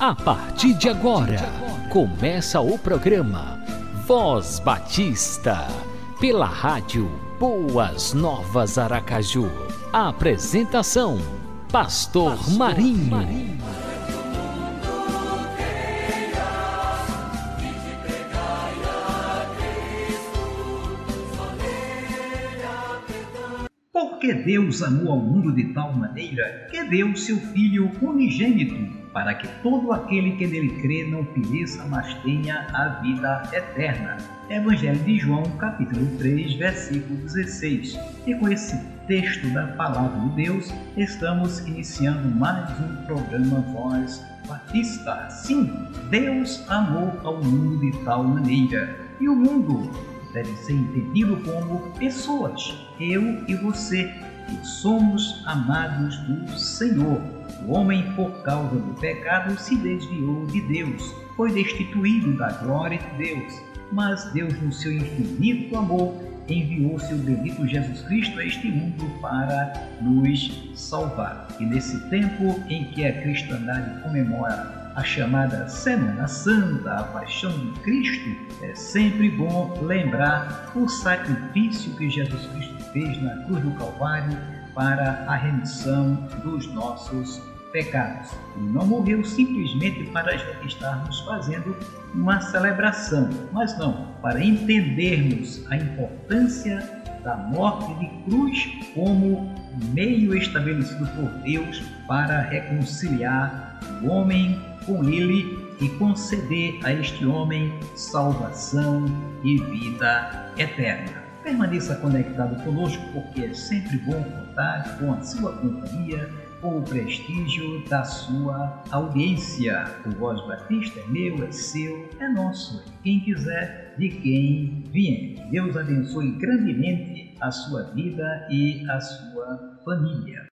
A partir de agora, começa o programa Voz Batista, pela rádio Boas Novas Aracaju. A apresentação: Pastor, Pastor Marinho. Marinho. Porque Deus amou ao mundo de tal maneira que deu seu Filho unigênito para que todo aquele que nele crê não pereça, mas tenha a vida eterna. Evangelho de João, capítulo 3, versículo 16. E com esse texto da palavra de Deus, estamos iniciando mais um programa Voz Batista. Sim, Deus amou ao mundo de tal maneira. E o mundo deve ser entendido como pessoas, eu e você, que somos amados do Senhor o homem, por causa do pecado, se desviou de Deus, foi destituído da glória de Deus. Mas Deus, no seu infinito amor, enviou seu bendito Jesus Cristo a este mundo para nos salvar. E nesse tempo em que a cristandade comemora a chamada Semana Santa, a paixão de Cristo, é sempre bom lembrar o sacrifício que Jesus Cristo fez na cruz do Calvário para a remissão dos nossos pecados. Ele não morreu simplesmente para estarmos fazendo uma celebração, mas não, para entendermos a importância da morte de cruz como meio estabelecido por Deus para reconciliar o homem com ele e conceder a este homem salvação e vida eterna. Permaneça conectado conosco porque é sempre bom contar com a sua companhia com o prestígio da sua audiência. O Voz Batista é meu, é seu, é nosso. Quem quiser, de quem vier. Deus abençoe grandemente a sua vida e a sua família.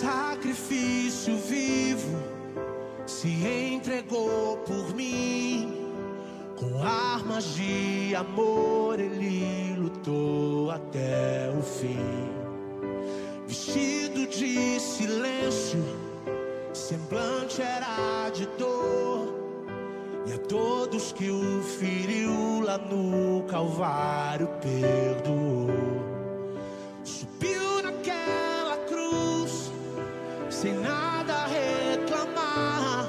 Sacrifício vivo se entregou por mim. Com armas de amor ele lutou até o fim. Vestido de silêncio, semblante era de dor. E a todos que o feriu lá no Calvário perdoou. Sem nada reclamar.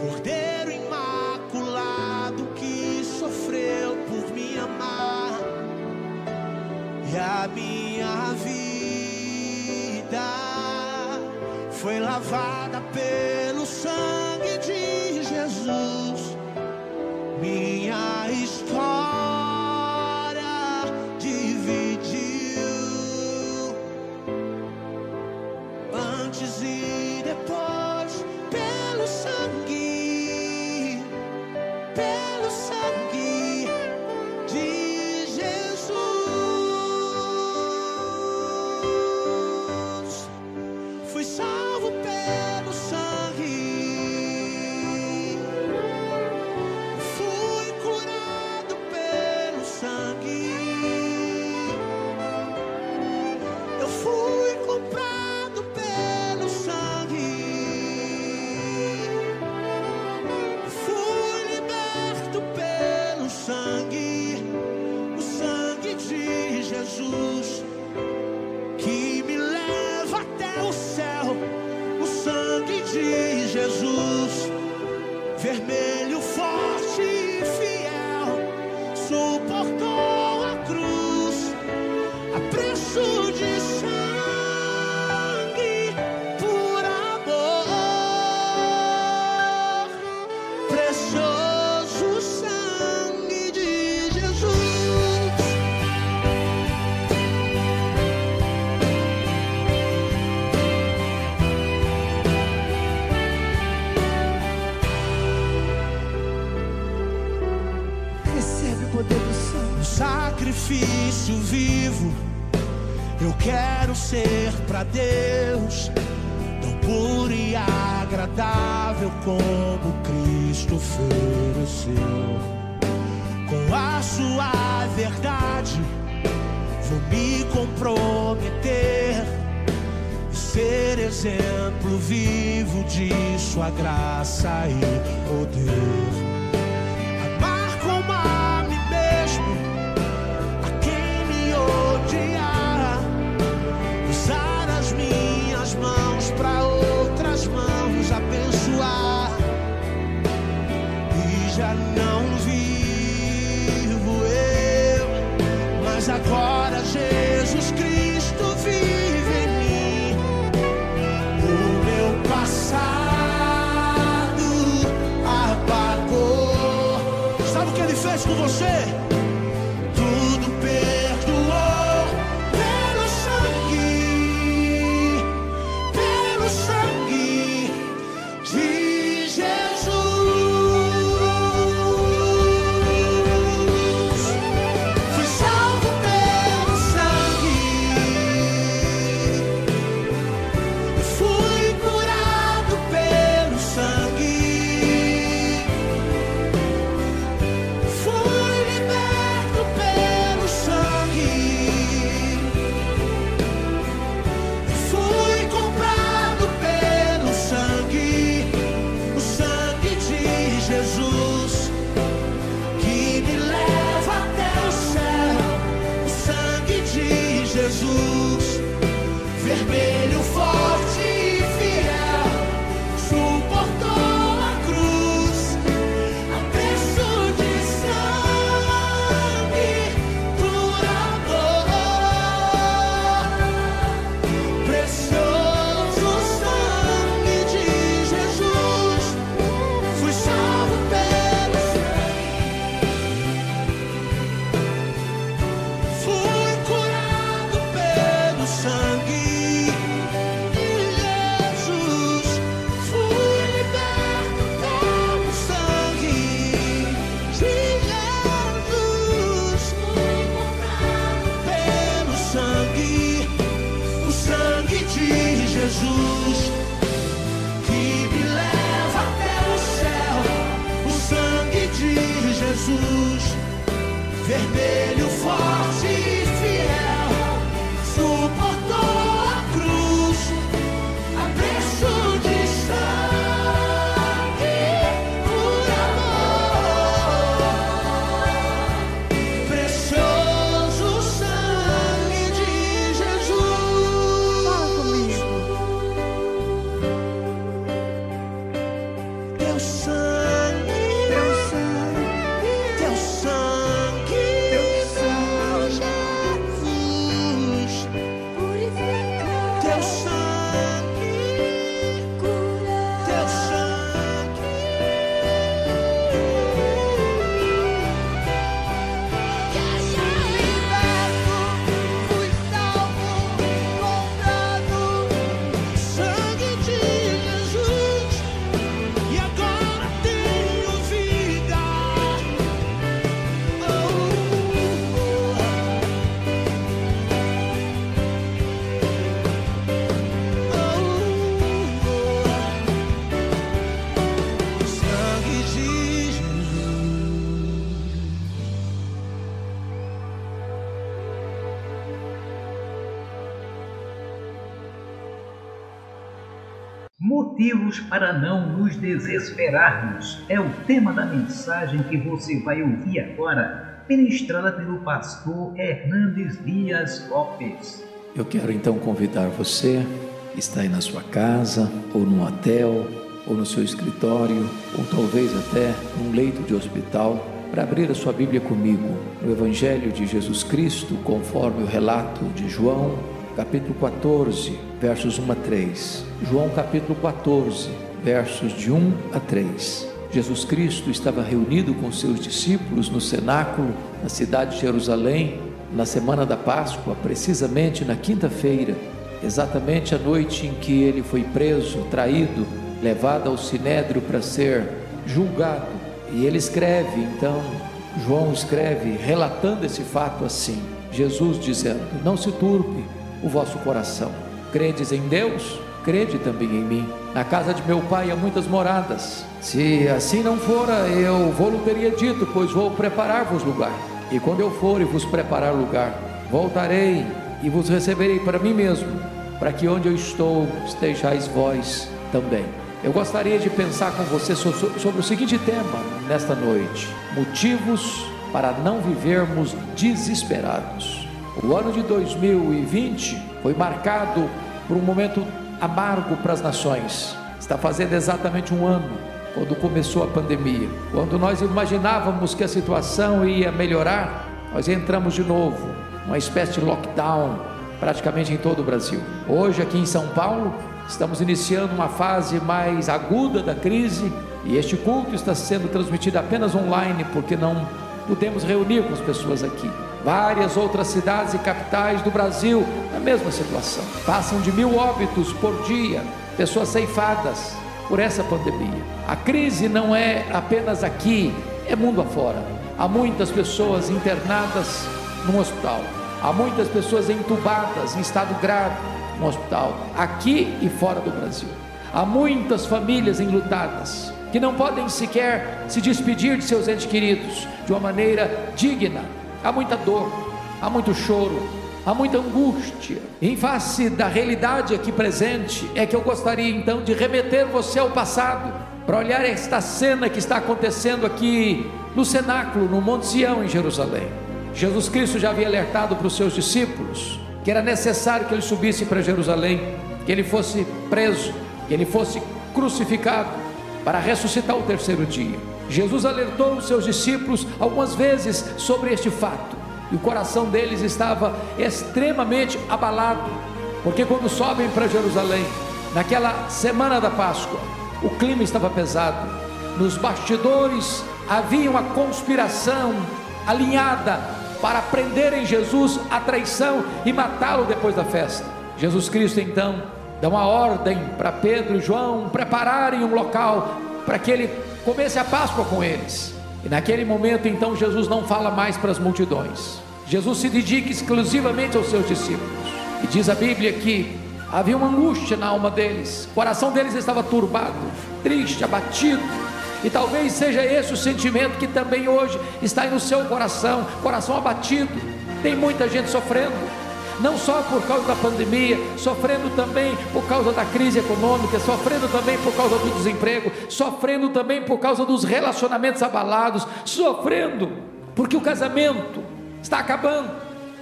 Cordeiro imaculado que sofreu por me amar. E a minha vida foi lavada pelo sangue Jesus vermelho. Eu quero ser para Deus tão puro e agradável como Cristo ofereceu. Com a sua verdade, vou me comprometer e ser exemplo vivo de sua graça e poder. Vermelho, forte Motivos para não nos desesperarmos é o tema da mensagem que você vai ouvir agora, ministrada pelo pastor Hernandes Dias Lopes. Eu quero então convidar você que está aí na sua casa, ou num hotel, ou no seu escritório, ou talvez até num leito de hospital, para abrir a sua Bíblia comigo no Evangelho de Jesus Cristo, conforme o relato de João, capítulo 14, versos 1 a 3. João, capítulo 14, versos de 1 a 3. Jesus Cristo estava reunido com seus discípulos no cenáculo, na cidade de Jerusalém, na semana da Páscoa, precisamente na quinta-feira, exatamente a noite em que ele foi preso, traído, levado ao sinédrio para ser julgado. E ele escreve, então, João escreve, relatando esse fato assim: Jesus dizendo: Não se turbe o vosso coração, credes em Deus, crede também em mim. Na casa de meu pai há muitas moradas. Se assim não fora, eu vou-lhe teria dito, pois vou preparar-vos lugar. E quando eu for e vos preparar lugar, voltarei e vos receberei para mim mesmo, para que onde eu estou estejais vós também. Eu gostaria de pensar com você sobre o seguinte tema nesta noite: motivos para não vivermos desesperados. O ano de 2020 foi marcado por um momento amargo para as nações. Está fazendo exatamente um ano quando começou a pandemia. Quando nós imaginávamos que a situação ia melhorar, nós entramos de novo, uma espécie de lockdown praticamente em todo o Brasil. Hoje aqui em São Paulo, estamos iniciando uma fase mais aguda da crise e este culto está sendo transmitido apenas online porque não pudemos reunir com as pessoas aqui. Várias outras cidades e capitais do Brasil na mesma situação. Passam de mil óbitos por dia, pessoas ceifadas por essa pandemia. A crise não é apenas aqui, é mundo afora. Há muitas pessoas internadas no hospital. Há muitas pessoas entubadas em estado grave no hospital, aqui e fora do Brasil. Há muitas famílias enlutadas que não podem sequer se despedir de seus entes queridos de uma maneira digna. Há muita dor, há muito choro, há muita angústia. Em face da realidade aqui presente, é que eu gostaria então de remeter você ao passado, para olhar esta cena que está acontecendo aqui no cenáculo, no Monte Sião, em Jerusalém. Jesus Cristo já havia alertado para os seus discípulos que era necessário que ele subisse para Jerusalém, que ele fosse preso, que ele fosse crucificado, para ressuscitar o terceiro dia. Jesus alertou os seus discípulos algumas vezes sobre este fato, e o coração deles estava extremamente abalado, porque quando sobem para Jerusalém, naquela semana da Páscoa, o clima estava pesado, nos bastidores havia uma conspiração alinhada para prenderem Jesus à traição e matá-lo depois da festa. Jesus Cristo então dá uma ordem para Pedro e João prepararem um local para que ele comece a Páscoa com eles. E naquele momento, então, Jesus não fala mais para as multidões. Jesus se dedica exclusivamente aos seus discípulos. E diz a Bíblia que havia uma angústia na alma deles, o coração deles estava turbado, triste, abatido. E talvez seja esse o sentimento que também hoje está aí no seu coração, coração abatido. Tem muita gente sofrendo, não só por causa da pandemia, sofrendo também por causa da crise econômica, sofrendo também por causa do desemprego, sofrendo também por causa dos relacionamentos abalados, sofrendo porque o casamento está acabando,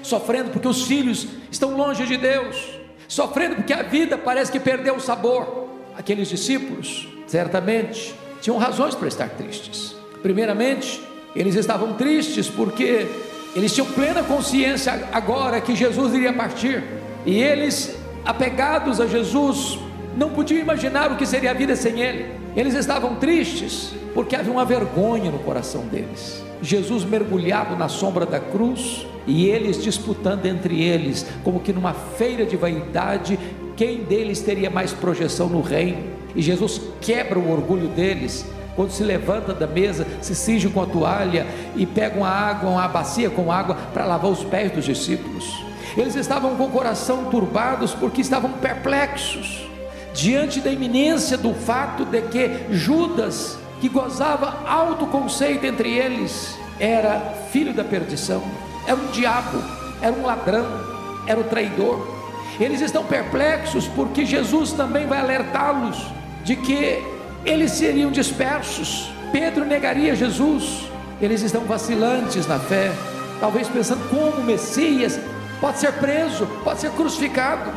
sofrendo porque os filhos estão longe de Deus, sofrendo porque a vida parece que perdeu o sabor. Aqueles discípulos, certamente, tinham razões para estar tristes. Primeiramente, eles estavam tristes porque eles tinham plena consciência agora que Jesus iria partir. E eles, apegados a Jesus, não podiam imaginar o que seria a vida sem Ele. Eles estavam tristes porque havia uma vergonha no coração deles. Jesus mergulhado na sombra da cruz e eles disputando entre eles, como que numa feira de vaidade, quem deles teria mais projeção no reino. E Jesus quebra o orgulho deles quando se levanta da mesa, se cinge com a toalha e pega uma água, uma bacia com água para lavar os pés dos discípulos. Eles estavam com o coração turbados porque estavam perplexos diante da iminência do fato de que Judas, que gozava alto conceito entre eles, era filho da perdição, era um diabo, era um ladrão, era um traidor. Eles estão perplexos porque Jesus também vai alertá-los de que eles seriam dispersos. Pedro negaria Jesus. Eles estão vacilantes na fé, talvez pensando como o Messias pode ser preso, pode ser crucificado.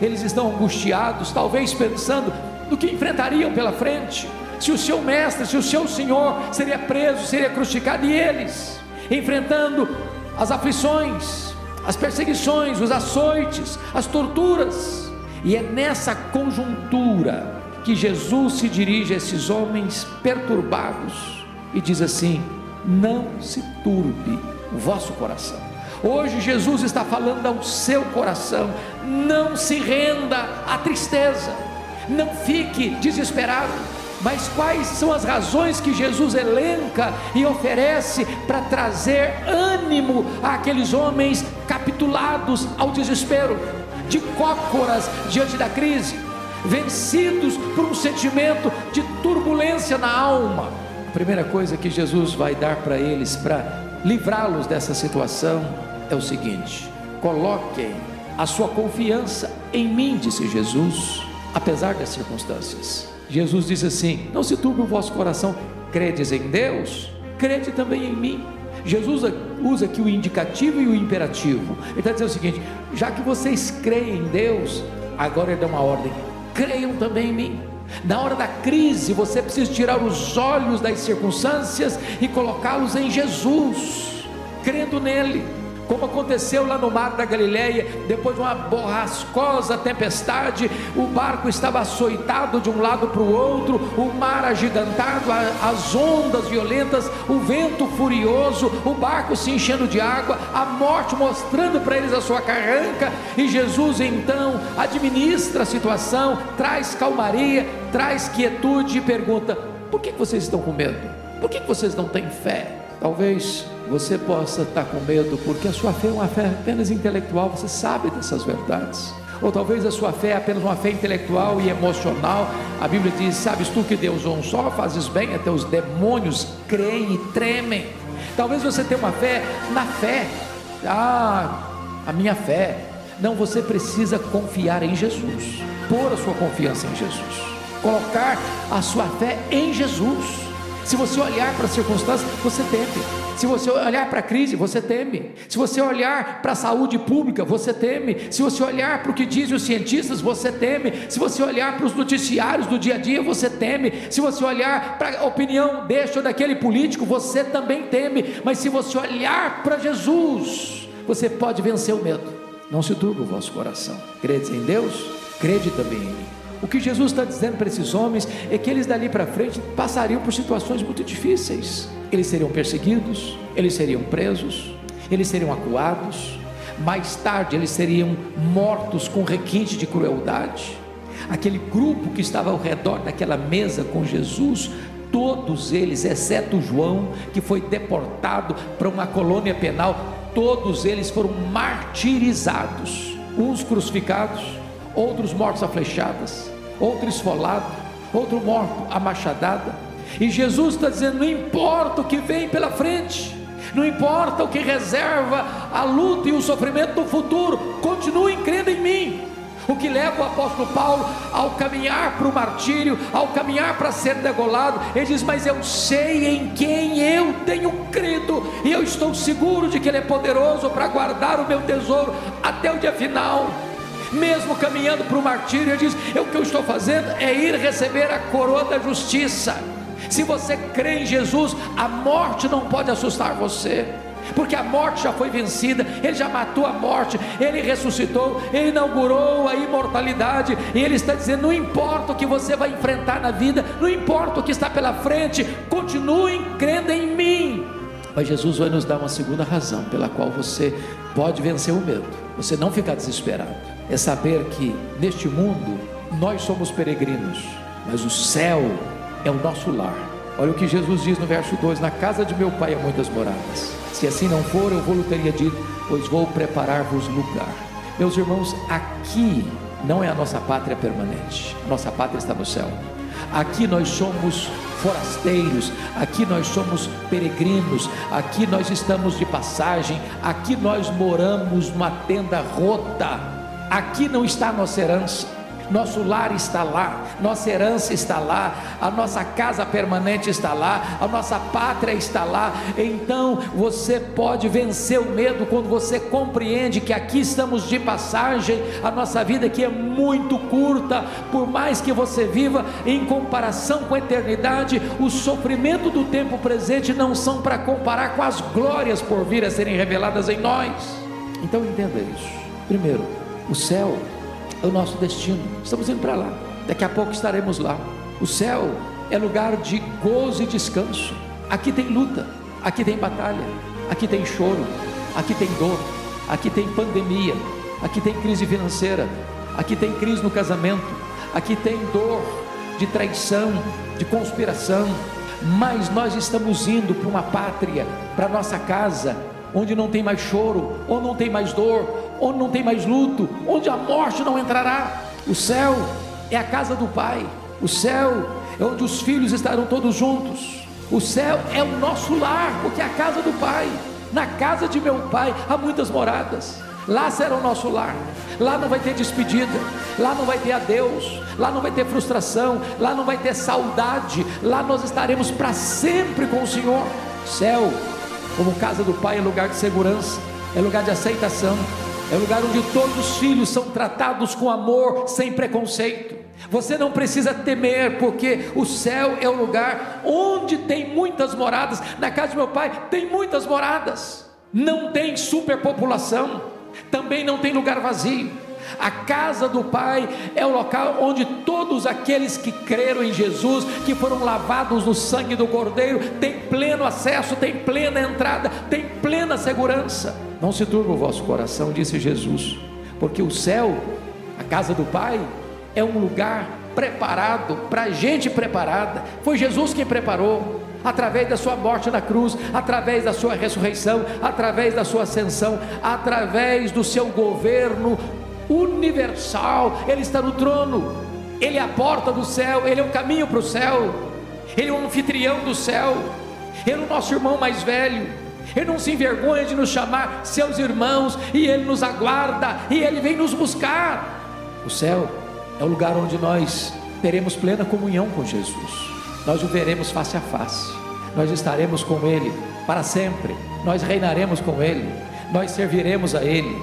Eles estão angustiados, talvez pensando no que enfrentariam pela frente. Se o seu mestre, se o seu senhor seria preso, seria crucificado, e eles enfrentando as aflições, as perseguições, os açoites, as torturas. E é nessa conjuntura que Jesus se dirige a esses homens perturbados e diz assim: Não se turbe o vosso coração. Hoje Jesus está falando ao seu coração: não se renda à tristeza, não fique desesperado. Mas quais são as razões que Jesus elenca e oferece para trazer ânimo àqueles homens capitulados ao desespero, de cócoras diante da crise? Vencidos por um sentimento de turbulência na alma. A primeira coisa que Jesus vai dar para eles para livrá-los dessa situação é o seguinte: coloquem a sua confiança em mim, disse Jesus, apesar das circunstâncias. Jesus disse assim: Não se turbe o vosso coração, credes em Deus, crede também em mim. Jesus usa aqui o indicativo e o imperativo. Ele está dizendo o seguinte: já que vocês creem em Deus, agora ele dá uma ordem, creiam também em mim. Na hora da crise, você precisa tirar os olhos das circunstâncias e colocá-los em Jesus, crendo nele como aconteceu lá no mar da Galileia, depois de uma borrascosa tempestade, o barco estava açoitado de um lado para o outro, o mar agigantado, as ondas violentas, o vento furioso, o barco se enchendo de água, a morte mostrando para eles a sua carranca, e Jesus então administra a situação, traz calmaria, traz quietude e pergunta: por que vocês estão com medo? Por que vocês não têm fé? Talvez você possa estar com medo porque a sua fé é uma fé apenas intelectual, você sabe dessas verdades. Ou talvez a sua fé é apenas uma fé intelectual e emocional. A Bíblia diz: Sabes tu que Deus é um só, fazes bem, até os demônios creem e tremem. Talvez você tenha uma fé na fé. Ah, a minha fé. Não, você precisa confiar em Jesus, pôr a sua confiança em Jesus, colocar a sua fé em Jesus. Se você olhar para as circunstâncias, você teme. Se você olhar para a crise, você teme. Se você olhar para a saúde pública, você teme. Se você olhar para o que dizem os cientistas, você teme. Se você olhar para os noticiários do dia a dia, você teme. Se você olhar para a opinião deste ou daquele político, você também teme. Mas se você olhar para Jesus, você pode vencer o medo. Não se turbe o vosso coração. Credes em Deus? Crede também em mim. O que Jesus está dizendo para esses homens é que eles dali para frente passariam por situações muito difíceis. Eles seriam perseguidos, eles seriam presos, eles seriam acuados, mais tarde eles seriam mortos com requinte de crueldade. Aquele grupo que estava ao redor daquela mesa com Jesus, todos eles, exceto João, que foi deportado para uma colônia penal, todos eles foram martirizados, uns crucificados, outros mortos a flechadas, outro esfolado, outro morto a machadada. E Jesus está dizendo: não importa o que vem pela frente, não importa o que reserva a luta e o sofrimento do futuro, continuem crendo em mim. O que leva o apóstolo Paulo ao caminhar para o martírio, ao caminhar para ser degolado, ele diz: Mas eu sei em quem eu tenho crido, e eu estou seguro de que Ele é poderoso para guardar o meu tesouro até o dia final mesmo caminhando para o martírio, ele diz: O que eu estou fazendo é ir receber a coroa da justiça. Se você crê em Jesus, a morte não pode assustar você. Porque a morte já foi vencida, ele já matou a morte, ele ressuscitou, ele inaugurou a imortalidade, e ele está dizendo: não importa o que você vai enfrentar na vida, não importa o que está pela frente, continuem crendo em mim. Mas Jesus vai nos dar uma segunda razão pela qual você pode vencer o medo, você não ficar desesperado é saber que neste mundo nós somos peregrinos, mas o céu é o nosso lar. Olha o que Jesus diz no verso 2: Na casa de meu pai há muitas moradas. Se assim não for, eu vou teria dito, pois vou preparar-vos lugar. Meus irmãos, aqui não é a nossa pátria permanente, nossa pátria está no céu. Aqui nós somos forasteiros, aqui nós somos peregrinos, aqui nós estamos de passagem, aqui nós moramos numa tenda rota Aqui não está a nossa herança, nosso lar está lá, nossa herança está lá, a nossa casa permanente está lá, a nossa pátria está lá. Então você pode vencer o medo quando você compreende que aqui estamos de passagem, a nossa vida aqui é muito curta, por mais que você viva em comparação com a eternidade, o sofrimento do tempo presente não são para comparar com as glórias por vir a serem reveladas em nós. Então entenda isso. Primeiro, o céu é o nosso destino. Estamos indo para lá. Daqui a pouco estaremos lá. O céu é lugar de gozo e descanso. Aqui tem luta, aqui tem batalha, aqui tem choro, aqui tem dor, aqui tem pandemia, aqui tem crise financeira, aqui tem crise no casamento, aqui tem dor de traição, de conspiração. Mas nós estamos indo para uma pátria, para nossa casa, onde não tem mais choro, ou não tem mais dor, onde não tem mais luto, onde a morte não entrará. O céu é a casa do Pai. O céu é onde os filhos estarão todos juntos. O céu é o nosso lar, porque é a casa do Pai. Na casa de meu Pai há muitas moradas. Lá será o nosso lar. Lá não vai ter despedida. Lá não vai ter adeus. Lá não vai ter frustração. Lá não vai ter saudade. Lá nós estaremos para sempre com o Senhor. Céu, como casa do Pai, é lugar de segurança, é lugar de aceitação, é lugar onde todos os filhos são tratados com amor, sem preconceito. Você não precisa temer, porque o céu é o lugar onde tem muitas moradas. Na casa de meu pai tem muitas moradas. Não tem superpopulação, também não tem lugar vazio. A casa do Pai é o local onde todos aqueles que creram em Jesus, que foram lavados no sangue do Cordeiro, têm pleno acesso, têm plena entrada, têm plena segurança. Não se turbe o vosso coração, disse Jesus, porque o céu, a casa do Pai, é um lugar preparado para gente preparada. Foi Jesus quem preparou. Através da sua morte na cruz, através da sua ressurreição, através da sua ascensão, através do seu governo universal, Ele está no trono, Ele é a porta do céu, Ele é o caminho para o céu, Ele é o anfitrião do céu, Ele é o nosso irmão mais velho, Ele não se envergonha de nos chamar seus irmãos, e Ele nos aguarda, e Ele vem nos buscar. O céu é o lugar onde nós teremos plena comunhão com Jesus, nós o veremos face a face, nós estaremos com Ele para sempre, nós reinaremos com Ele, nós serviremos a Ele,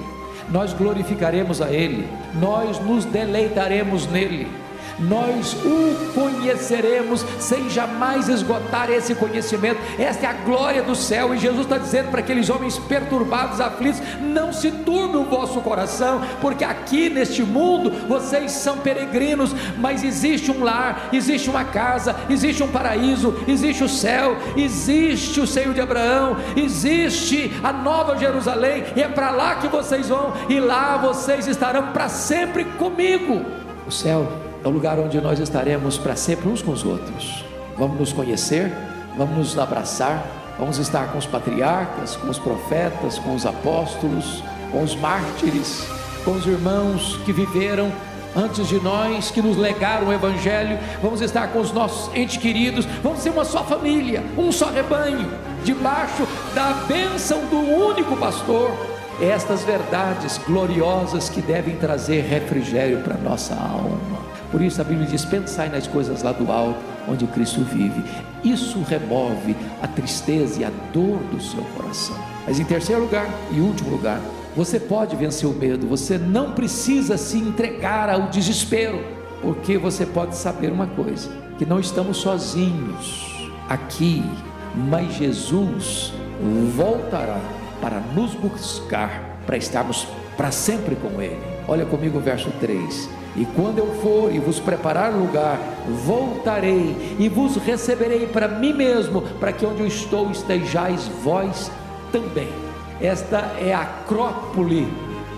nós glorificaremos a Ele, nós nos deleitaremos nele nós o conheceremos sem jamais esgotar esse conhecimento. Esta é a glória do céu, e Jesus está dizendo para aqueles homens perturbados, aflitos: não se turbe o vosso coração, porque aqui neste mundo vocês são peregrinos, mas existe um lar, existe uma casa, existe um paraíso, existe o céu, existe o seio de Abraão, existe a nova Jerusalém, e é para lá que vocês vão, e lá vocês estarão para sempre comigo. O céu é o lugar onde nós estaremos para sempre uns com os outros. Vamos nos conhecer, vamos nos abraçar, vamos estar com os patriarcas, com os profetas, com os apóstolos, com os mártires, com os irmãos que viveram antes de nós, que nos legaram o Evangelho, vamos estar com os nossos entes queridos, vamos ser uma só família, um só rebanho, debaixo da bênção do único pastor. Estas verdades gloriosas que devem trazer refrigério para nossa alma. Por isso a Bíblia diz: pensai nas coisas lá do alto, onde Cristo vive. Isso remove a tristeza e a dor do seu coração. Mas em terceiro lugar e último lugar, você pode vencer o medo, você não precisa se entregar ao desespero, porque você pode saber uma coisa: que não estamos sozinhos aqui, mas Jesus voltará para nos buscar, para estarmos para sempre com Ele. Olha comigo o verso 3 e quando eu for e vos preparar lugar, voltarei e vos receberei para mim mesmo, para que onde eu estou estejais vós também. Esta é a acrópole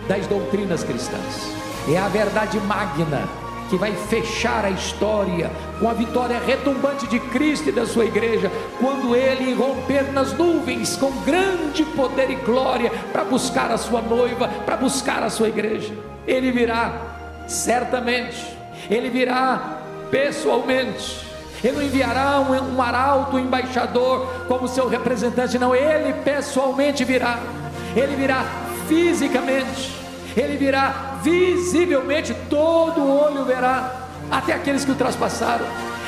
das doutrinas cristãs. É a verdade magna que vai fechar a história com a vitória retumbante de Cristo e da sua igreja, quando ele romper nas nuvens com grande poder e glória para buscar a sua noiva, para buscar a sua igreja. Ele virá certamente, ele virá pessoalmente. Ele não enviará um, um arauto, um embaixador como seu representante, não, ele pessoalmente virá. Ele virá fisicamente, ele virá visivelmente, todo olho verá, até aqueles que o traspassaram.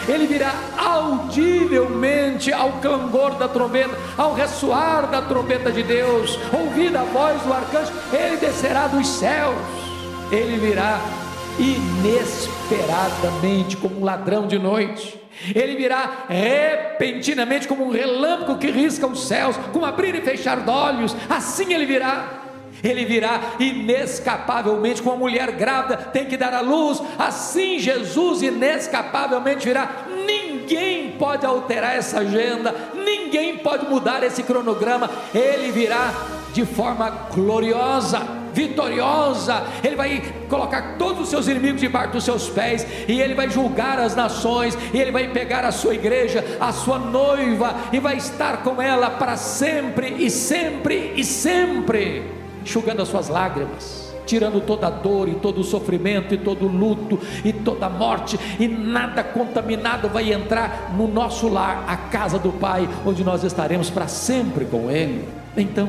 Ele virá audivelmente ao clangor da trombeta, ao ressoar da trombeta de Deus, ouvida a voz do arcanjo, ele descerá dos céus, ele virá inesperadamente, como um ladrão de noite. Ele virá repentinamente, como um relâmpago que risca os céus, como abrir e fechar olhos. Assim ele virá. Ele virá inescapavelmente, como uma mulher grávida tem que dar à luz. Assim Jesus inescapavelmente virá. Ninguém pode alterar essa agenda, ninguém pode mudar esse cronograma. Ele virá de forma gloriosa vitoriosa, Ele vai colocar todos os seus inimigos debaixo dos seus pés, e Ele vai julgar as nações, e Ele vai pegar a sua igreja, a sua noiva, e vai estar com ela para sempre e sempre e sempre, enxugando as suas lágrimas. tirando toda a dor e todo o sofrimento e todo o luto e toda a morte, e nada contaminado vai entrar no nosso lar, a casa do Pai, onde nós estaremos para sempre com Ele. Então,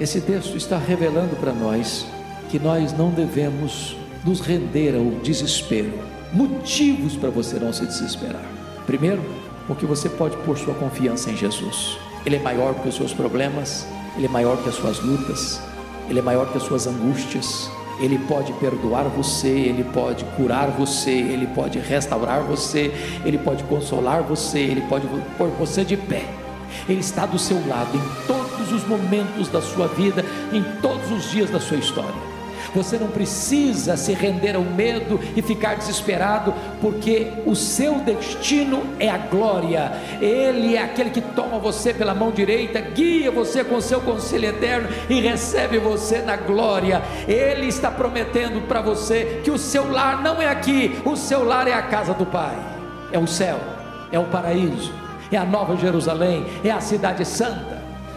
esse texto está revelando para nós que nós não devemos nos render ao desespero. Motivos para você não se desesperar. Primeiro, porque você pode pôr sua confiança em Jesus. Ele é maior que os seus problemas, ele é maior que as suas lutas, ele é maior que as suas angústias. Ele pode perdoar você, ele pode curar você, ele pode restaurar você, ele pode consolar você, ele pode pôr você de pé. Ele está do seu lado em todos os momentos da sua vida, em todos os dias da sua história. Você não precisa se render ao medo e ficar desesperado, porque o seu destino é a glória. Ele é aquele que toma você pela mão direita, guia você com seu conselho eterno e recebe você na glória. Ele está prometendo para você que o seu lar não é aqui, o seu lar é a casa do Pai, é o céu, é o paraíso, é a nova Jerusalém, é a cidade santa.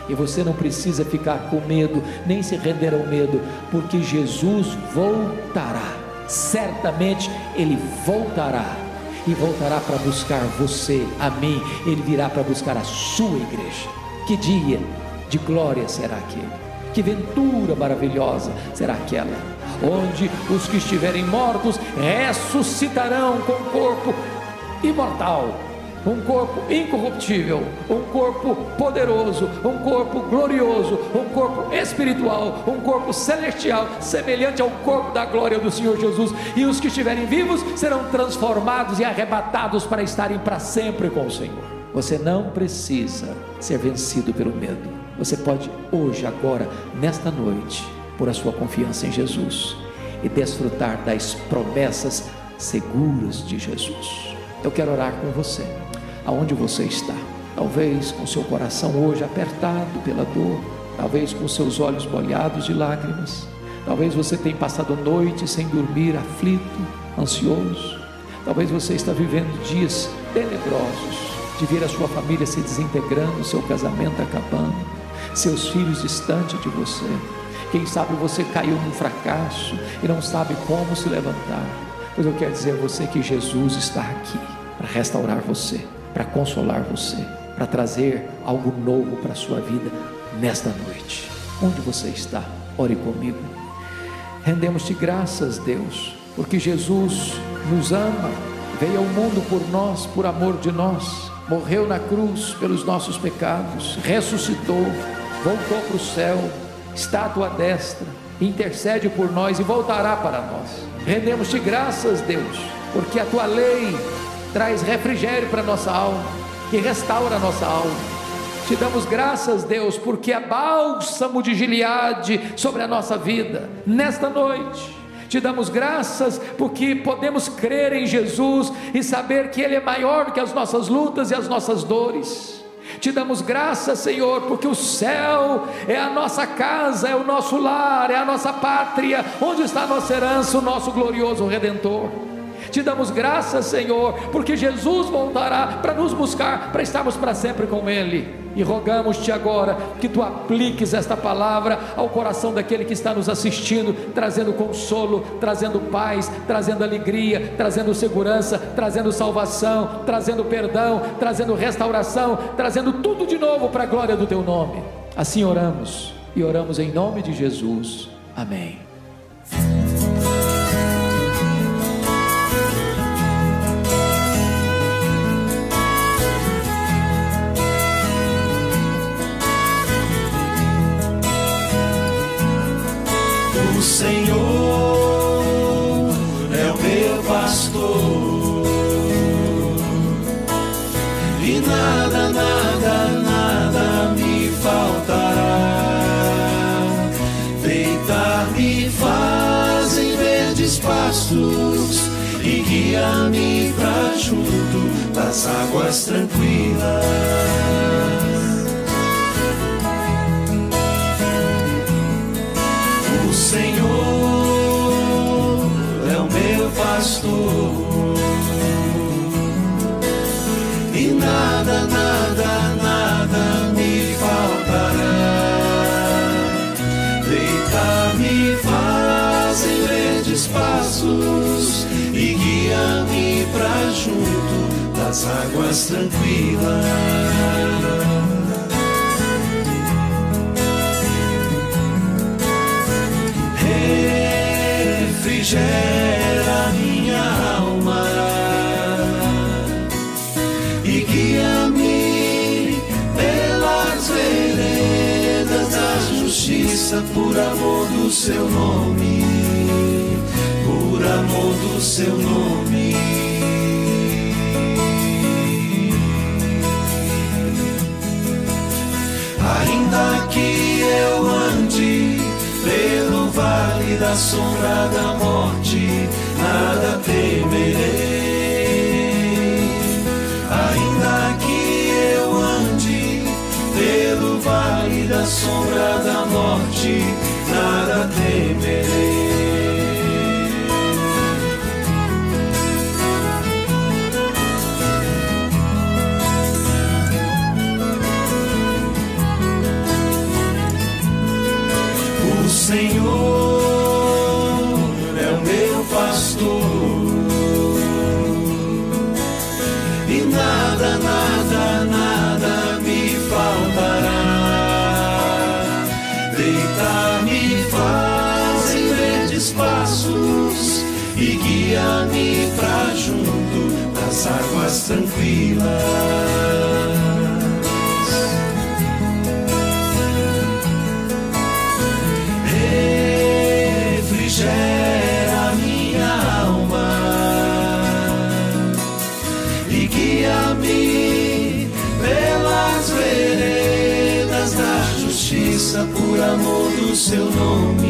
E você não precisa ficar com medo, nem se render ao medo, porque Jesus voltará. Certamente Ele voltará. E voltará para buscar você, a mim. Ele virá para buscar a sua igreja. Que dia de glória será aquele? Que ventura maravilhosa será aquela? Onde os que estiverem mortos ressuscitarão com corpo imortal um corpo incorruptível, um corpo poderoso, um corpo glorioso, um corpo espiritual, um corpo celestial, semelhante ao corpo da glória do Senhor Jesus. E os que estiverem vivos serão transformados e arrebatados para estarem para sempre com o Senhor. Você não precisa ser vencido pelo medo. Você pode hoje, agora, nesta noite, pôr a sua confiança em Jesus e desfrutar das promessas seguras de Jesus. Eu quero orar com você aonde você está. Talvez com seu coração hoje apertado pela dor, talvez com seus olhos molhados de lágrimas, talvez você tenha passado noite sem dormir, aflito, ansioso, talvez você está vivendo dias tenebrosos de ver a sua família se desintegrando, seu casamento acabando, seus filhos distantes de você. Quem sabe você caiu num fracasso e não sabe como se levantar. Pois eu quero dizer a você que Jesus está aqui para restaurar você para consolar você, para trazer algo novo para a sua vida nesta noite. Onde você está? Ore comigo. Rendemos-te graças, Deus, porque Jesus nos ama, veio ao mundo por nós, por amor de nós, morreu na cruz pelos nossos pecados, ressuscitou, voltou para o céu, está à tua destra, intercede por nós e voltará para nós. Rendemos-te graças, Deus, porque a tua lei traz refrigério para nossa alma, que restaura a nossa alma. Te damos graças, Deus, porque é bálsamo de Gileade sobre a nossa vida nesta noite. Te damos graças porque podemos crer em Jesus e saber que Ele é maior que as nossas lutas e as nossas dores. Te damos graças, Senhor, porque o céu é a nossa casa, é o nosso lar, é a nossa pátria, onde está a nossa herança, o nosso glorioso Redentor. Te damos graças, Senhor, porque Jesus voltará para nos buscar, para estarmos para sempre com Ele. E rogamos-te agora que tu apliques esta palavra ao coração daquele que está nos assistindo, trazendo consolo, trazendo paz, trazendo alegria, trazendo segurança, trazendo salvação, trazendo perdão, trazendo restauração, trazendo tudo de novo para a glória do teu nome. Assim oramos e oramos em nome de Jesus. Amém. Senhor é o meu pastor e nada, nada, nada me faltará. Deitar-me faz em verdes pastos e guia-me pra junto das águas tranquilas. Das águas tranquilas. refrigera minha alma e guia-me pelas veredas da justiça por amor do seu nome, por amor do seu nome. Da sombra da morte, nada temerei. Passos e guia-me pra junto das águas tranquilas. refrigera minha alma e guia-me pelas veredas da justiça por amor do seu nome,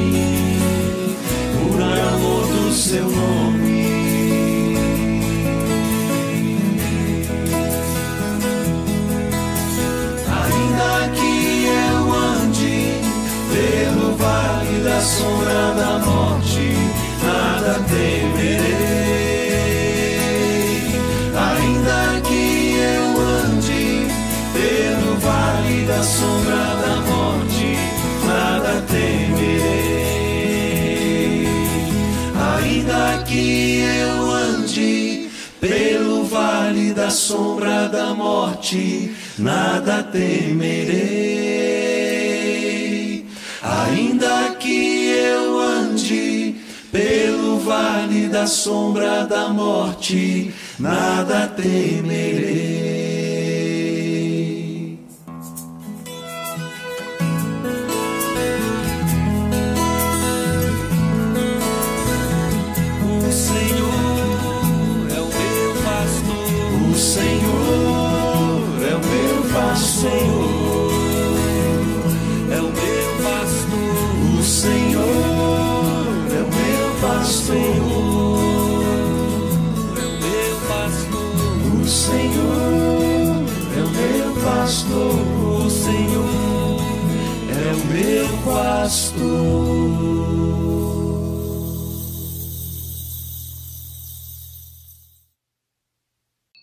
sombra da morte, nada temerei. Ainda que eu ande pelo vale da sombra da morte, nada temerei.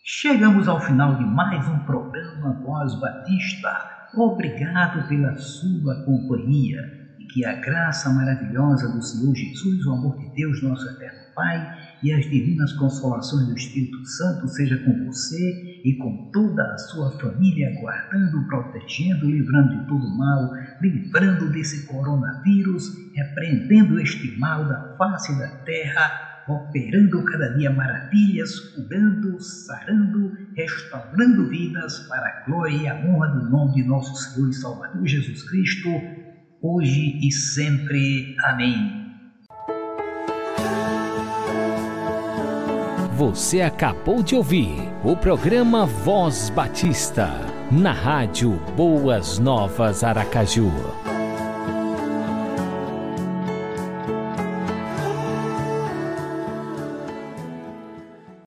Chegamos ao final de mais um programa Voz Batista. Obrigado pela sua companhia e que a graça maravilhosa do Senhor Jesus, o amor de Deus, nosso eterno Pai, e as divinas consolações do Espírito Santo seja com você e com toda a sua família, guardando, protegendo livrando de todo mal, livrando desse coronavírus, repreendendo este mal da face da terra operando cada dia maravilhas, curando, sarando, restaurando vidas para a glória e a honra do nome de nosso Senhor e Salvador Jesus Cristo, hoje e sempre. Amém. Você acabou de ouvir o programa Voz Batista, na rádio Boas Novas Aracaju.